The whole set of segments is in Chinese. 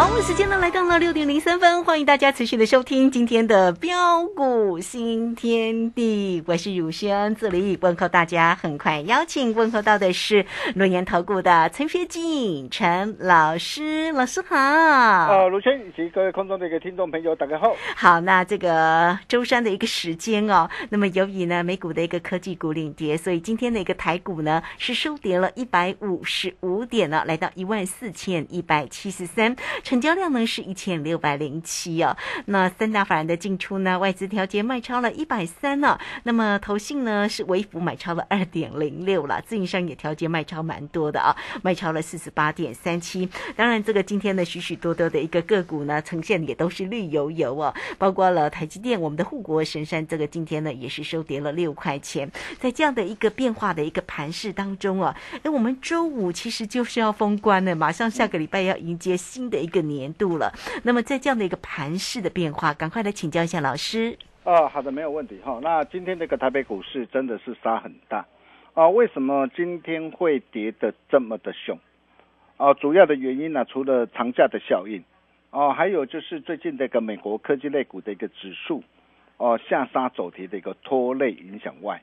好，时间呢来到了六点零三分，欢迎大家持续的收听今天的标股新天地，我是汝轩，这里问候大家。很快邀请问候到的是诺言投顾的陈学进陈老师，老师好。呃，汝轩以及各位空中的一个听众朋友，大家好。好，那这个周三的一个时间哦，那么由于呢美股的一个科技股领跌，所以今天的一个台股呢是收跌了一百五十五点呢，来到一万四千一百七十三。成交量呢是一千六百零七哦，那三大法人的进出呢，外资调节卖超了一百三呢，那么投信呢是微幅买超了二点零六了，自营商也调节卖超蛮多的啊，卖超了四十八点三七。当然，这个今天的许许多多的一个个股呢，呈现也都是绿油油哦，包括了台积电，我们的护国神山，这个今天呢也是收跌了六块钱。在这样的一个变化的一个盘势当中啊，哎，我们周五其实就是要封关了，马上下个礼拜要迎接新的一个。年度了，那么在这样的一个盘势的变化，赶快来请教一下老师。啊，好的，没有问题哈。那今天这个台北股市真的是杀很大啊，为什么今天会跌的这么的凶？啊，主要的原因呢，除了长假的效应，哦，还有就是最近这个美国科技类股的一个指数，哦，下杀走跌的一个拖累影响外，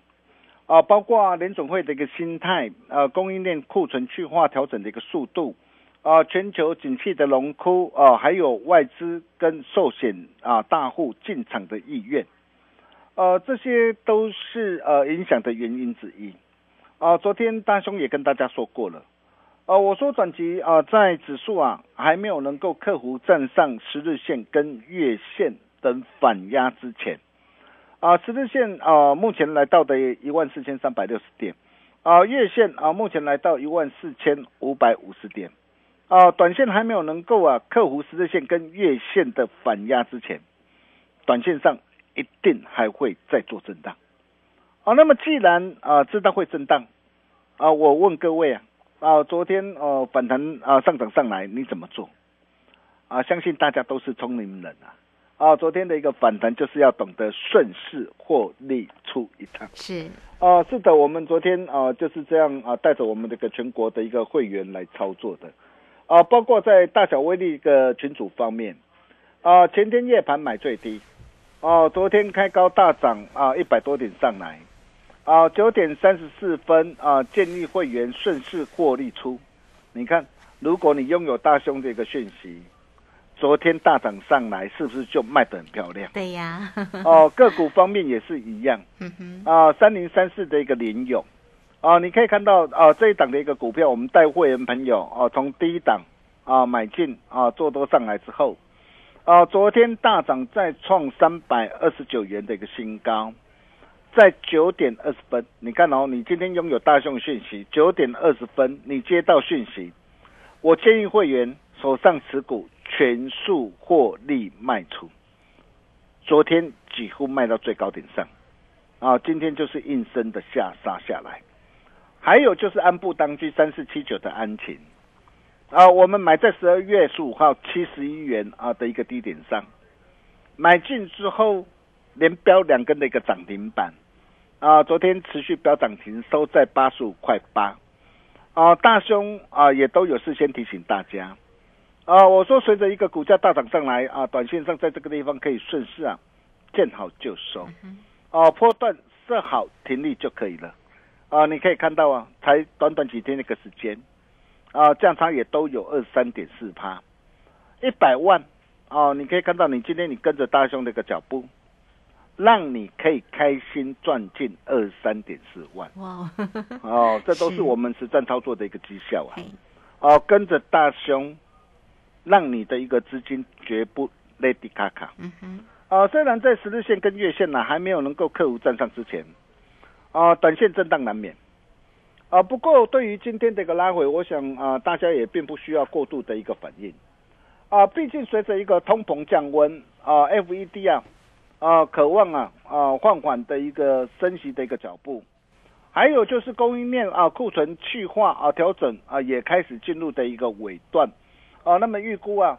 啊，包括联总会的一个心态，呃，供应链库存去化调整的一个速度。啊，全球景气的龙枯啊，还有外资跟寿险啊大户进场的意愿，呃，这些都是呃影响的原因之一。啊，昨天大兄也跟大家说过了，啊，我说转机啊，在指数啊还没有能够克服站上十日线跟月线等反压之前，啊，十日线啊目前来到的一万四千三百六十点，啊，月线啊目前来到一万四千五百五十点。啊，短线还没有能够啊克服十日线跟月线的反压之前，短线上一定还会再做震荡。啊，那么既然啊知道会震荡，啊，我问各位啊，啊，昨天哦反弹啊上涨上来你怎么做？啊，相信大家都是聪明人啊，啊，昨天的一个反弹就是要懂得顺势获利出一趟。是，啊，是的，我们昨天啊就是这样啊带着我们这个全国的一个会员来操作的。啊，包括在大小威力的群组方面，啊，前天夜盘买最低，哦，昨天开高大涨啊，一百多点上来，啊，九点三十四分啊，建议会员顺势获利出。你看，如果你拥有大胸的一个讯息，昨天大涨上来，是不是就卖得很漂亮？对呀。哦，个股方面也是一样。嗯哼。啊，三零三四的一个联勇。啊，你可以看到啊，这一档的一个股票，我们带会员朋友啊，从第一档啊买进啊，做多上来之后，啊，昨天大涨再创三百二十九元的一个新高，在九点二十分，你看哦，你今天拥有大众讯息，九点二十分你接到讯息，我建议会员手上持股全数获利卖出，昨天几乎卖到最高点上，啊，今天就是应声的下杀下来。还有就是安步当居三四七九的安晴，啊，我们买在十二月十五号七十一元啊的一个低点上，买进之后连标两根的一个涨停板，啊，昨天持续标涨停收在八十五块八，啊，大兄啊也都有事先提醒大家，啊，我说随着一个股价大涨上来啊，短线上在这个地方可以顺势啊见好就收，啊，破段设好停利就可以了。啊，你可以看到啊，才短短几天那个时间，啊，降差也都有二三点四趴，一百万哦，你可以看到，你今天你跟着大兄的一个脚步，让你可以开心赚进二三点四万哇！哦，这都是我们实战操作的一个绩效啊！哦，跟着大兄，让你的一个资金绝不 lady 卡卡。嗯哼。啊，虽然在十日线跟月线呢还没有能够克服站上之前。啊，短线震荡难免，啊，不过对于今天的一个拉回，我想啊，大家也并不需要过度的一个反应，啊，毕竟随着一个通膨降温，啊，FED 啊，啊，渴望啊，啊，缓缓的一个升息的一个脚步，还有就是供应链啊，库存去化啊，调整啊，也开始进入的一个尾段，啊，那么预估啊，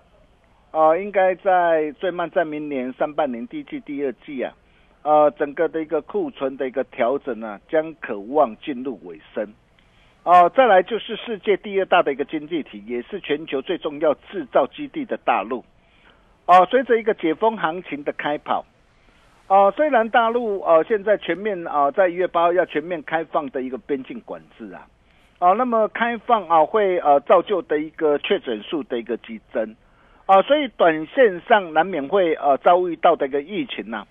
啊，应该在最慢在明年上半年第一季、第二季啊。呃，整个的一个库存的一个调整呢，将渴望进入尾声，哦，再来就是世界第二大的一个经济体，也是全球最重要制造基地的大陆。哦，随着一个解封行情的开跑，哦，虽然大陆呃现在全面啊在一月八号要全面开放的一个边境管制啊，啊，那么开放啊会呃造就的一个确诊数的一个激增，啊，所以短线上难免会呃遭遇到的一个疫情呐，啊，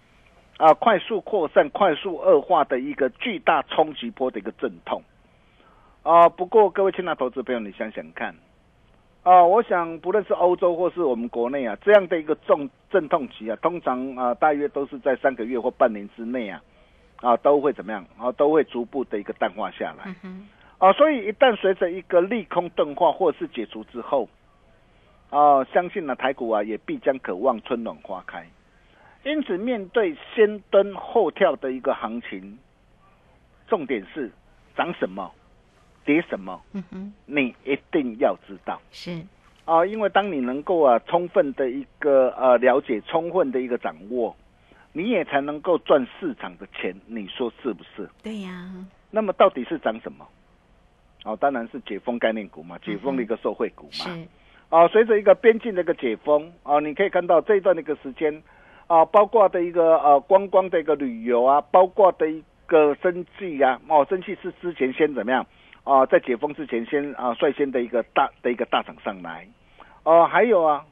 快速扩散、快速恶化的一个巨大冲击波的一个阵痛。啊，不过各位亲爱投资朋友，你想想看，啊，我想不论是欧洲或是我们国内啊，这样的一个重阵痛期啊，通常啊，大约都是在三个月或半年之内啊，啊，都会怎么样？啊，都会逐步的一个淡化下来。啊，所以一旦随着一个利空钝化或是解除之后，啊，相信呢台股啊也必将渴望春暖花开。因此，面对先蹲后跳的一个行情，重点是涨什么？跌什么？嗯哼，你一定要知道。是啊，因为当你能够啊充分的一个呃了解，充分的一个掌握，你也才能够赚市场的钱。你说是不是？对呀。那么到底是涨什么？哦，当然是解封概念股嘛，解封的一个受惠股嘛。是啊，随着一个边境的一个解封哦，你可以看到这一段的一个时间啊，包括的一个呃观光的一个旅游啊，包括的一个生计啊，哦，生计是之前先怎么样？啊，在解封之前，先啊率先的一个大的一个大涨上来，哦，还有啊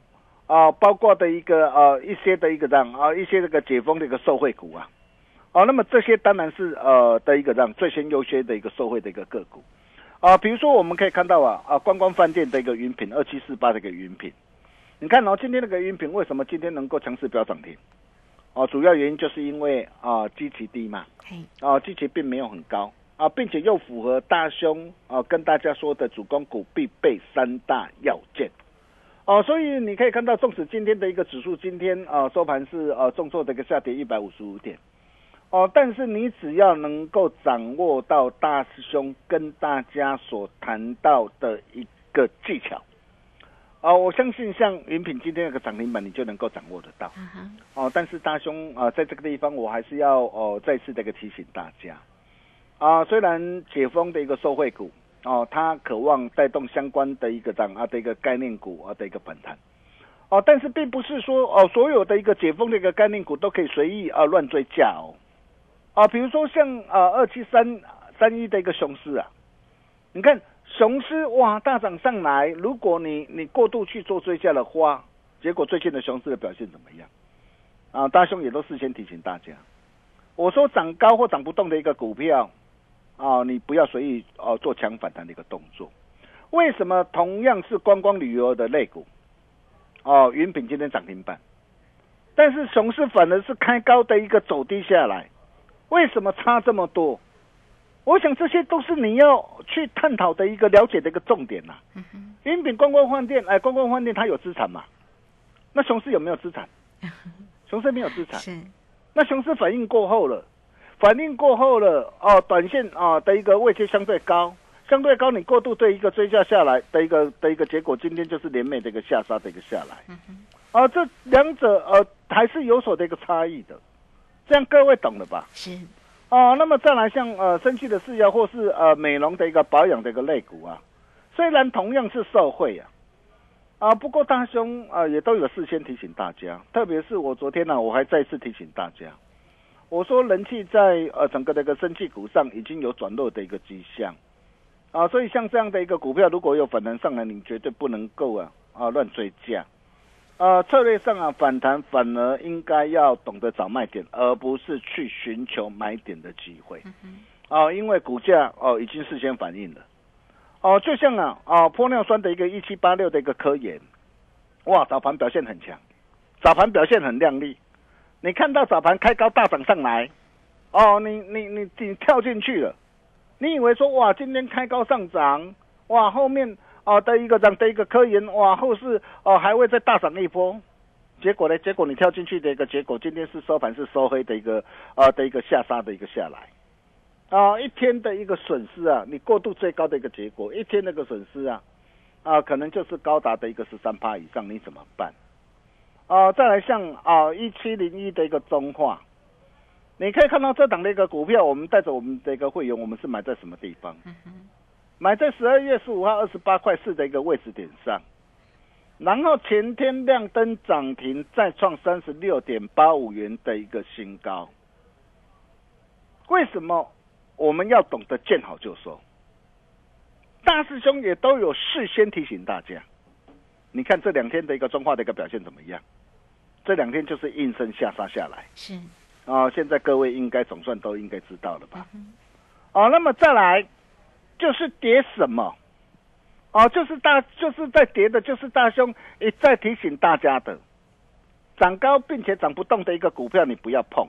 啊，包括的一个呃一些的一个这样啊一些这个解封的一个受惠股啊，哦，那么这些当然是呃的一个这样最先优先的一个受惠的一个个股啊，比如说我们可以看到啊啊观光饭店的一个云品二七四八的一个云品，你看哦，今天那个音频为什么今天能够强势飙涨停？哦，主要原因就是因为啊基期低嘛，啊基期并没有很高。啊，并且又符合大兄啊跟大家说的主攻股必备三大要件，哦，所以你可以看到，纵使今天的一个指数今天啊收盘是呃重挫的一个下跌一百五十五点，哦，但是你只要能够掌握到大师兄跟大家所谈到的一个技巧，啊，我相信像云品今天那个涨停板，你就能够掌握得到，哦，但是大兄啊在这个地方，我还是要哦再次的一个提醒大家。啊，虽然解封的一个受惠股哦，它渴望带动相关的一个涨啊的一个概念股啊的一个反弹，哦，但是并不是说哦所有的一个解封的一个概念股都可以随意啊乱追价哦，啊，比如说像啊二七三三一的一个雄市啊，你看雄狮哇大涨上来，如果你你过度去做追价的话，结果最近的雄狮的表现怎么样？啊，大兄也都事先提醒大家，我说涨高或涨不动的一个股票。啊，你不要随意哦做强反弹的一个动作。为什么同样是观光旅游的类股，哦，云品今天涨停板，但是熊市反而是开高的一个走低下来，为什么差这么多？我想这些都是你要去探讨的一个了解的一个重点呐。云品观光饭店，哎，观光饭店它有资产嘛？那熊市有没有资产？熊市没有资产。是。那熊市反应过后了。反应过后了哦，短线啊的一个位阶相对高，相对高，你过度对一个追加下来的一个的一个结果，今天就是连美的一个下杀的一个下来，啊，这两者呃还是有所的一个差异的，这样各位懂了吧？是，哦，那么再来像呃生气的饲料或是呃美容的一个保养的一个类股啊，虽然同样是受贿啊，啊，不过大兄啊也都有事先提醒大家，特别是我昨天呢，我还再次提醒大家。我说人气在呃整个的一个生气股上已经有转弱的一个迹象，啊，所以像这样的一个股票，如果有反弹上来，你绝对不能够啊啊乱追价，啊策略上啊反弹反而应该要懂得找卖点，而不是去寻求买点的机会，啊，因为股价哦已经事先反映了，哦，就像啊啊玻尿酸的一个一七八六的一个科研，哇早盘表现很强，早盘表现很亮丽。你看到早盘开高大涨上来，哦，你你你你跳进去了，你以为说哇，今天开高上涨，哇，后面啊的一个涨的一个科研，哇，后市哦还会再大涨一波，结果呢？结果你跳进去的一个结果，今天是收盘是收黑的一个啊的一个下杀的一个下来，啊，一天的一个损失啊，你过度最高的一个结果，一天那个损失啊，啊，可能就是高达的一个十三趴以上，你怎么办？啊，再来像啊一七零一的一个中化，你可以看到这档的一个股票，我们带着我们的一个会员，我们是买在什么地方？买在十二月十五号二十八块四的一个位置点上，然后前天亮灯涨停，再创三十六点八五元的一个新高。为什么我们要懂得见好就收？大师兄也都有事先提醒大家。你看这两天的一个中化的一个表现怎么样？这两天就是应声下杀下来。是啊，现在各位应该总算都应该知道了吧？哦，那么再来就是跌什么？哦，就是大就是在跌的，就是大兄一再提醒大家的，涨高并且涨不动的一个股票你不要碰，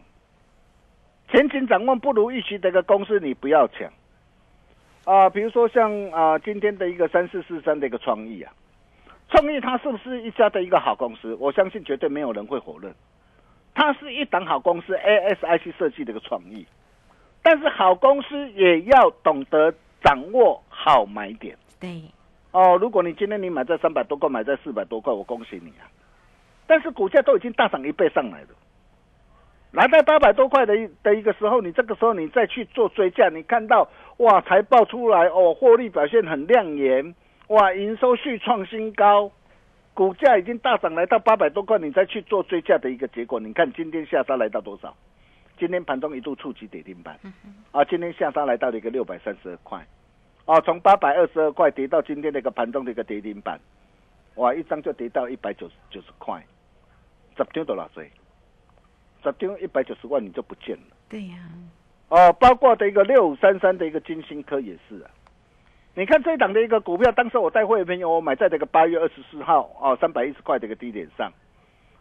前景展望不如预期的一个公司你不要抢。啊，比如说像啊今天的一个三四四三的一个创意啊。创意它是不是一家的一个好公司？我相信绝对没有人会否认，它是一档好公司，ASIC 设计的一个创意。但是好公司也要懂得掌握好买点。对。哦，如果你今天你买在三百多块，买在四百多块，我恭喜你啊！但是股价都已经大涨一倍上来了，来到八百多块的一的一个时候，你这个时候你再去做追价，你看到哇，财报出来哦，获利表现很亮眼。哇，营收续创新高，股价已经大涨来到八百多块，你再去做追价的一个结果，你看今天下杀来到多少？今天盘中一度触及跌停板，啊，今天下杀来到了一个六百三十二块，啊，从八百二十二块跌到今天的一个盘中的一个跌停板，哇，一张就跌到一百九十九十块，十张多少岁？十张一百九十万你就不见了。对呀，哦，包括的一个六五三三的一个金星科也是啊。你看这一档的一个股票，当时我带会员朋友，我买在这个八月二十四号哦，三百一十块的一个低点上，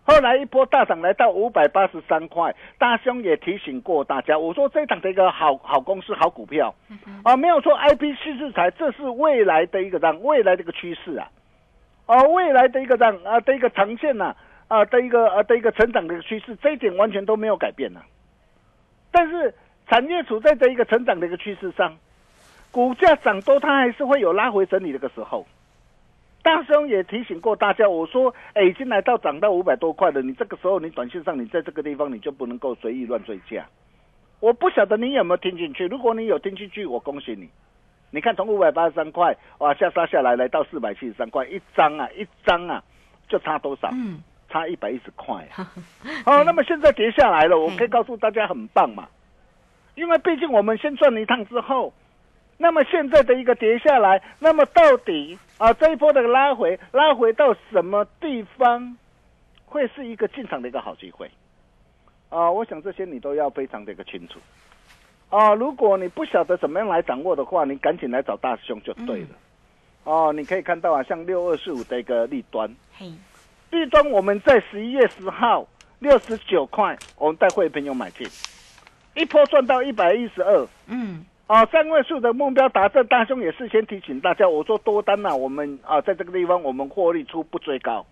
后来一波大涨来到五百八十三块，大兄也提醒过大家，我说这一档的一个好好公司、好股票，啊，没有错，I P 趋势材，这是未来的一个让未来的一个趋势啊，哦，未来的一个让啊的一个长线呐啊的一个啊的一个成长的一个趋势，这一点完全都没有改变呐，但是产业处在这一个成长的一个趋势上。股价涨多，它还是会有拉回整理的个时候。大兄也提醒过大家，我说，哎，已经来到涨到五百多块了，你这个时候你短线上你在这个地方你就不能够随意乱追价。我不晓得你有没有听进去，如果你有听进去，我恭喜你。你看从五百八十三块哇下杀下来，来到四百七十三块，一张啊一张啊就差多少？嗯，差一百一十块啊。哦，那么现在跌下来了，我可以告诉大家很棒嘛，因为毕竟我们先赚了一趟之后。那么现在的一个跌下来，那么到底啊这一波的拉回，拉回到什么地方，会是一个进场的一个好机会？啊，我想这些你都要非常的一个清楚。啊，如果你不晓得怎么样来掌握的话，你赶紧来找大师兄就对了。哦，你可以看到啊，像六二四五的一个利端，利端我们在十一月十号六十九块，我们带会朋友买进，一波赚到一百一十二。嗯。啊，三位数的目标达成，大兄也事先提醒大家，我说多单呐，我们啊在这个地方我们获利出不追高，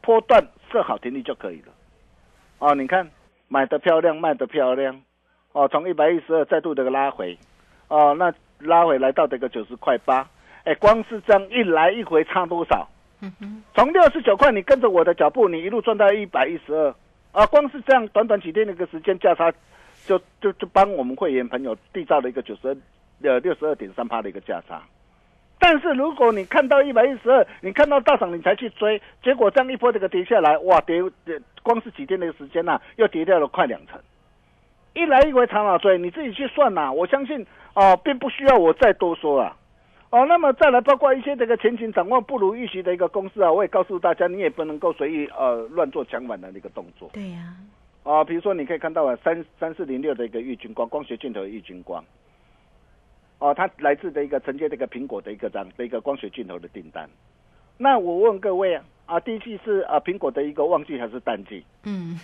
波段设好停利就可以了。哦，你看买的漂亮，卖的漂亮，哦，从一百一十二再度的拉回，哦，那拉回来到这个九十块八，哎，光是这样一来一回差多少？从六十九块你跟着我的脚步，你一路赚到一百一十二，啊，光是这样短短几天的一个时间价差。就就就帮我们会员朋友缔造了一个九十二呃六十二点三趴的一个价差，但是如果你看到一百一十二，你看到大涨你才去追，结果这样一波这个跌下来，哇跌光是几天的时间呐，又跌掉了快两成，一来一回长老追，你自己去算呐，我相信哦，并不需要我再多说啊，哦，那么再来包括一些这个前景展望不如预期的一个公司啊，我也告诉大家，你也不能够随意呃乱做强反的那个动作。对呀。啊比如说你可以看到啊，三三四零六的一个玉军光光学镜头的玉军光，哦，它来自的一个承接这个苹果的一个这样的一个光学镜头的订单。那我问各位啊，啊，第一季是啊苹果的一个旺季还是淡季？嗯。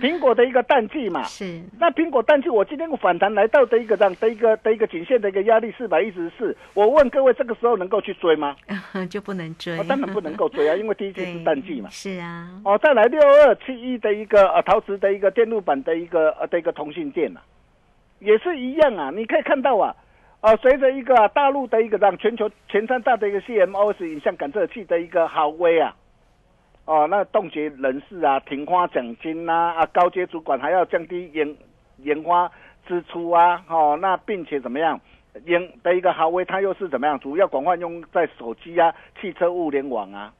苹果的一个淡季嘛，是。那苹果淡季，我今天反弹来到的一个这样的一个的一个颈线的一个压力四百一十四，我问各位，这个时候能够去追吗？就不能追。当然不能够追啊，因为第一季是淡季嘛。是啊。哦，再来六二七一的一个呃陶瓷的一个电路板的一个呃的一个通信电啊，也是一样啊。你可以看到啊，啊，随着一个大陆的一个让全球前三大的一个 CMOS 影像感测器的一个好威啊。哦，那冻结人事啊，停花奖金呐，啊，高阶主管还要降低研研发支出啊，哦，那并且怎么样，研的一个豪威，它又是怎么样？主要广泛用在手机啊、汽车物联网啊。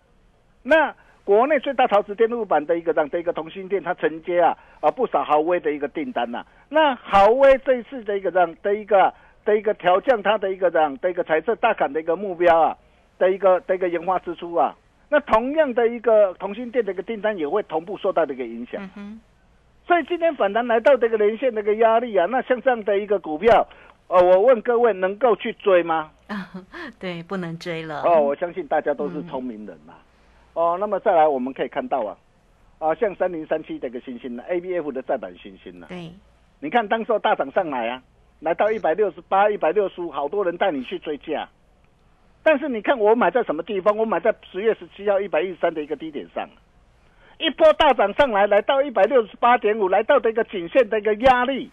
那国内最大陶瓷电路板的一个这样的一个同心店，它承接啊啊不少豪威的一个订单呐。那豪威这一次的一个这样的一个的一个调降它的一个这样的一个彩色大坎的一个目标啊的一个的一个研发支出啊，那同样的一个同心店的一个订单也会同步受到这个影响。所以今天反弹来到这个连线的一个压力啊，那像这样的一个股票，呃，我问各位能够去追吗？对，不能追了。哦，我相信大家都是聪明人嘛。哦，那么再来我们可以看到啊，啊，像三零三七这个星星呢，A B F 的再版星星呢，对，你看当时大涨上来啊，来到一百六十八、一百六十五，好多人带你去追价。但是你看我买在什么地方？我买在十月十七号一百一十三的一个低点上。一波大涨上来，来到一百六十八点五，来到的一个颈线的一个压力，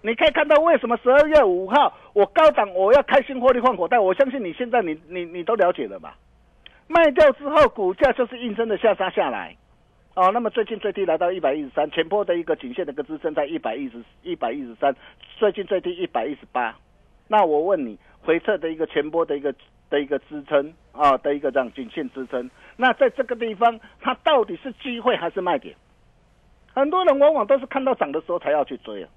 你可以看到为什么十二月五号我高档我要开心获利换口袋，我相信你现在你你你都了解了吧？卖掉之后股价就是应声的下杀下来，哦，那么最近最低来到一百一十三，前波的一个颈线的一个支撑在一百一十一百一十三，最近最低一百一十八，那我问你回撤的一个前波的一个。的一个支撑啊，的一个这样颈线支撑，那在这个地方，它到底是机会还是卖点？很多人往往都是看到涨的时候才要去追啊，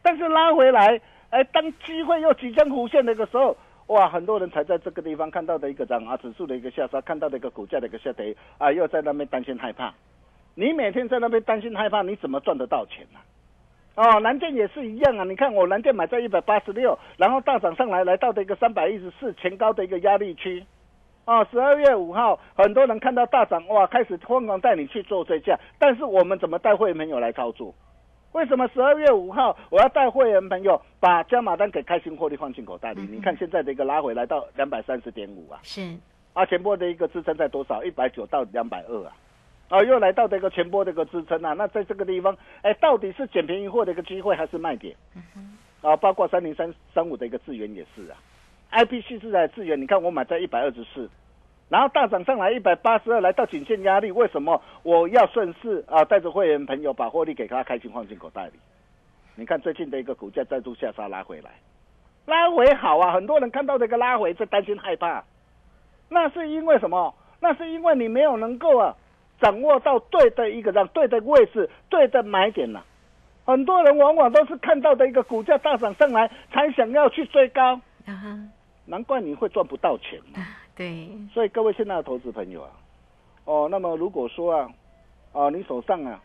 但是拉回来，哎，当机会又即将浮现的一个时候，哇，很多人才在这个地方看到的一个涨啊，指数的一个下杀，看到的一个股价的一个下跌啊，又在那边担心害怕。你每天在那边担心害怕，你怎么赚得到钱呢？哦，蓝电也是一样啊！你看我蓝电买在一百八十六，然后大涨上来，来到的一个三百一十四前高的一个压力区。哦，十二月五号，很多人看到大涨，哇，开始疯狂带你去做追加。但是我们怎么带会员朋友来操作？为什么十二月五号我要带会员朋友把加码单给开心获利放进口袋里？你看现在的一个拉回来到两百三十点五啊，是啊，前波的一个支撑在多少？一百九到两百二啊。啊，又来到这个前波的一个支撑啊，那在这个地方，哎，到底是捡便宜货的一个机会还是卖点？啊，包括三零三三五的一个资源也是啊，I P C 是在资源，你看我买在一百二十四，然后大涨上来一百八十二，来到颈线压力，为什么我要顺势啊，带着会员朋友把获利给他开心放进口袋里？你看最近的一个股价再度下杀拉回来，拉回好啊，很多人看到这个拉回在担心害怕，那是因为什么？那是因为你没有能够啊。掌握到对的一个让对的位置，对的买点了。很多人往往都是看到的一个股价大涨上来，才想要去追高。啊难怪你会赚不到钱嘛。对。所以各位现在的投资朋友啊，哦，那么如果说啊，啊，你手上啊，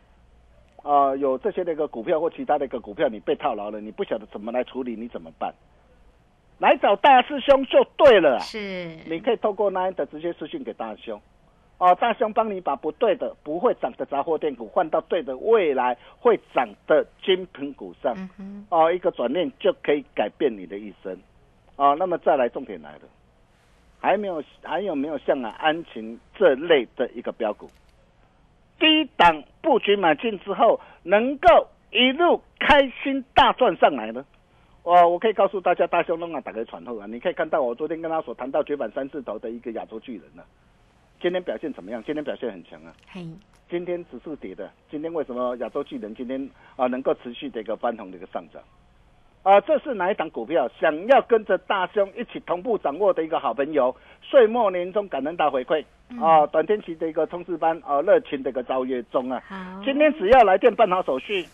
啊，有这些的一个股票或其他的一个股票，你被套牢了，你不晓得怎么来处理，你怎么办？来找大师兄就对了。是。你可以透过那的直接私信给大师兄。哦，大兄帮你把不对的、不会涨的杂货店股换到对的、未来会涨的精品股上。哦，一个转念就可以改变你的一生。哦，那么再来重点来了，还没有还有没有像啊安晴这类的一个标股，低档布局买进之后，能够一路开心大赚上来呢？哦，我可以告诉大家，大兄弄啊打开传后啊，你可以看到我昨天跟他所谈到绝版三字头的一个亚洲巨人呢。今天表现怎么样？今天表现很强啊！嘿，今天指数跌的，今天为什么亚洲巨人今天啊能够持续的一个翻红的一个上涨？啊，这是哪一档股票？想要跟着大兄一起同步掌握的一个好朋友，岁末年终感恩大回馈啊，短天期的一个冲刺班啊，热情的一个招约中啊！今天只要来电办好手续，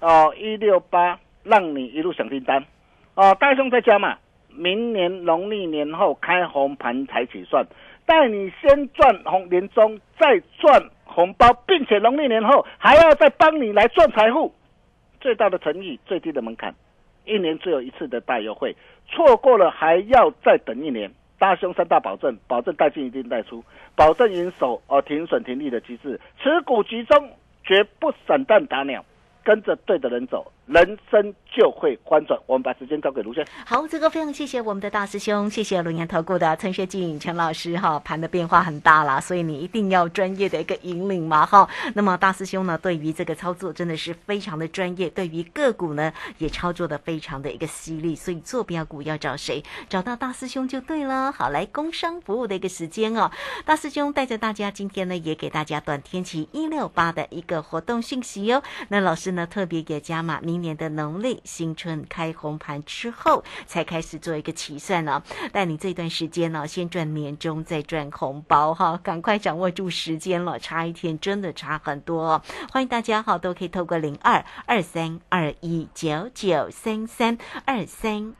哦，一六八让你一路享订单哦，大兄在家嘛，明年农历年后开红盘才起算。带你先赚红年终，再赚红包，并且农历年后还要再帮你来赚财富，最大的诚意，最低的门槛，一年只有一次的大优惠，错过了还要再等一年。大兄三大保证：保证带进一定带出，保证营收哦停损停利的机制，持股集中，绝不散弹打鸟。跟着对的人走，人生就会翻转。我们把时间交给卢轩。好，这个非常谢谢我们的大师兄，谢谢龙岩投顾的陈学进陈老师哈。盘的变化很大啦，所以你一定要专业的一个引领嘛哈。那么大师兄呢，对于这个操作真的是非常的专业，对于个股呢也操作的非常的一个犀利。所以坐标股要找谁？找到大师兄就对了。好，来工商服务的一个时间哦，大师兄带着大家今天呢也给大家短天期一六八的一个活动讯息哦。那老师。呢，特别给加码，明年的农历新春开红盘之后，才开始做一个起算呢。但你这段时间呢，先赚年终，再赚红包哈，赶快掌握住时间了，差一天真的差很多。欢迎大家哈，都可以透过零二二三二一九九三三二三。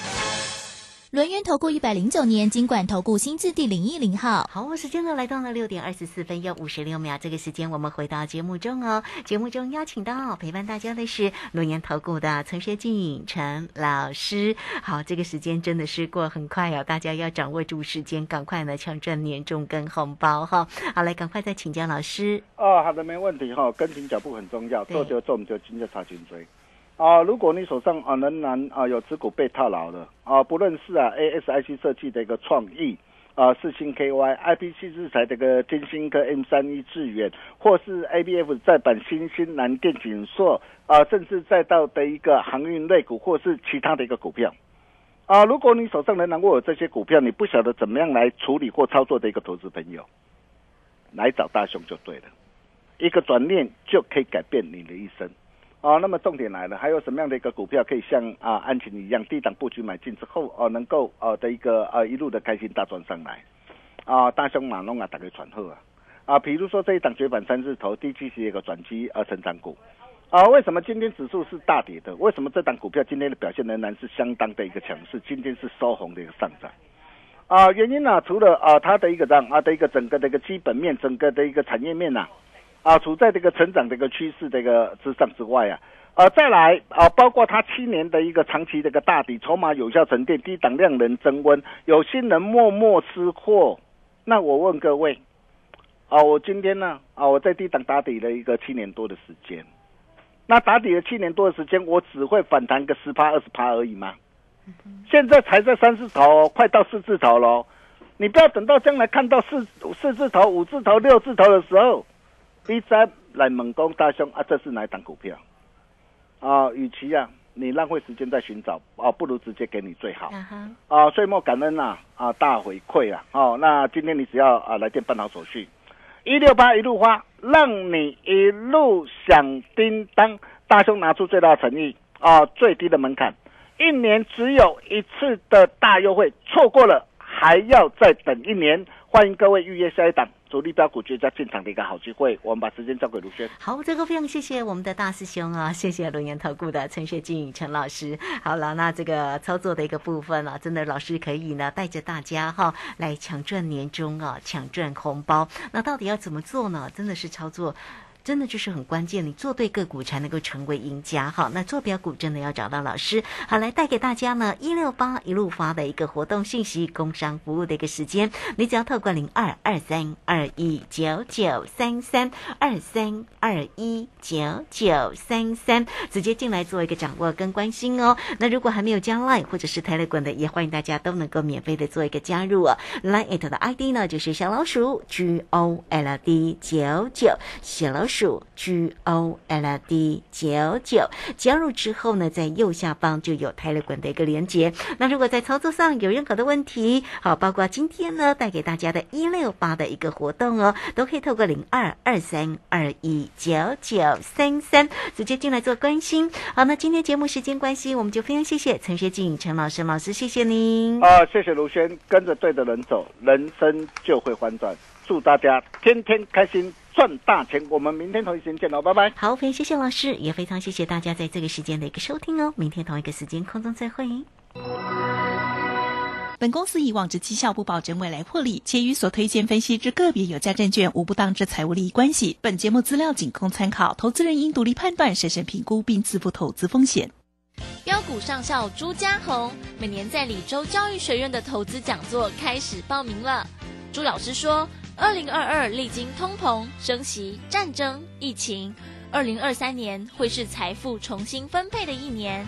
轮源投顾一百零九年金管投顾新字第零一零号，好，时间呢来到了六点二十四分又五十六秒，这个时间我们回到节目中哦。节目中邀请到陪伴大家的是轮源投顾的陈学静陈老师。好，这个时间真的是过很快哦，大家要掌握住时间，赶快呢抢赚年终跟红包哈。好，来赶快再请教老师。哦，好的，没问题哈，跟紧脚步很重要，做就做，就今日查颈椎。啊，如果你手上啊仍然啊有持股被套牢的啊，不论是啊 ASIC 设计的一个创意啊，四星 KY、IPC 日材的一个金星科 M 三一致远，或是 ABF 再版新兴南电景硕啊，甚至再到的一个航运类股，或是其他的一个股票啊，如果你手上仍然握有这些股票，你不晓得怎么样来处理或操作的一个投资朋友，来找大雄就对了，一个转念就可以改变你的一生。哦，那么重点来了，还有什么样的一个股票可以像啊安晴一样低档布局买进之后哦，能够哦的一个呃一路的开心大赚上来啊？大熊马龙啊，打开传后啊啊，比如说这一档绝版三字头第七是一个转机而成长股啊，为什么今天指数是大跌的？为什么这档股票今天的表现仍然是相当的一个强势？今天是收红的一个上涨啊？原因呢，除了啊它的一个这样啊的一个整个的一个基本面，整个的一个产业面呐。啊，处在这个成长的一个趋势的一个之上之外啊，呃，再来啊，包括它七年的一个长期的一个大底筹码有效沉淀，低档量能增温，有心人默默吃货。那我问各位，啊，我今天呢，啊，我在低档打底了一个七年多的时间，那打底了七年多的时间，我只会反弹个十趴二十趴而已吗？现在才在三字头，快到四字头了，你不要等到将来看到四四字头、五字头、六字头的时候。第三来猛攻大兄啊，这是哪一档股票啊？与其啊，你浪费时间在寻找啊，不如直接给你最好啊。岁末感恩呐啊，大回馈啊！哦，那今天你只要啊来电办好手续，一六八一路花，让你一路响叮当。大兄拿出最大诚意啊，最低的门槛，一年只有一次的大优惠，错过了还要再等一年。欢迎各位预约下一档。主力标股最佳进场的一个好机会，我们把时间交给卢轩。好，这个非常谢谢我们的大师兄啊，谢谢龙岩投顾的陈学静陈老师。好了，那这个操作的一个部分啊，真的老师可以呢带着大家哈来抢赚年终啊，抢赚红包。那到底要怎么做呢？真的是操作。真的就是很关键，你做对个股才能够成为赢家哈。那做标股真的要找到老师，好来带给大家呢一六八一路发的一个活动信息，工商服务的一个时间，你只要透过零二二三二一九九三三二三二一九九三三直接进来做一个掌握跟关心哦。那如果还没有加 Line 或者是 Telegram 的，也欢迎大家都能够免费的做一个加入哦。Line 的 ID 呢就是小老鼠 G O L D 九九小老鼠。数 G O L D 九九，加入之后呢，在右下方就有泰勒管的一个连接。那如果在操作上有任何的问题，好，包括今天呢带给大家的一六八的一个活动哦，都可以透过零二二三二一九九三三直接进来做关心。好，那今天节目时间关系，我们就非常谢谢陈学静陈老师老师，谢谢您。啊，谢谢卢轩，跟着对的人走，人生就会翻转。祝大家天天开心，赚大钱！我们明天同一时间见喽，拜拜。好，非常谢谢老师，也非常谢谢大家在这个时间的一个收听哦。明天同一个时间空中再会。本公司以往之绩效不保证未来获利，且与所推荐分析之个别有价证券无不当之财务利益关系。本节目资料仅供参考，投资人应独立判断、审慎评估并自负投资风险。标股上校朱家红每年在李州教育学院的投资讲座开始报名了。朱老师说。二零二二历经通膨、升息、战争、疫情，二零二三年会是财富重新分配的一年。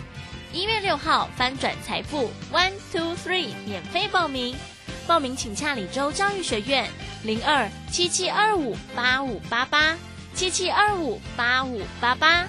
一月六号翻转财富，One Two Three 免费报名，报名请洽李州教育学院零二七七二五八五八八七七二五八五八八。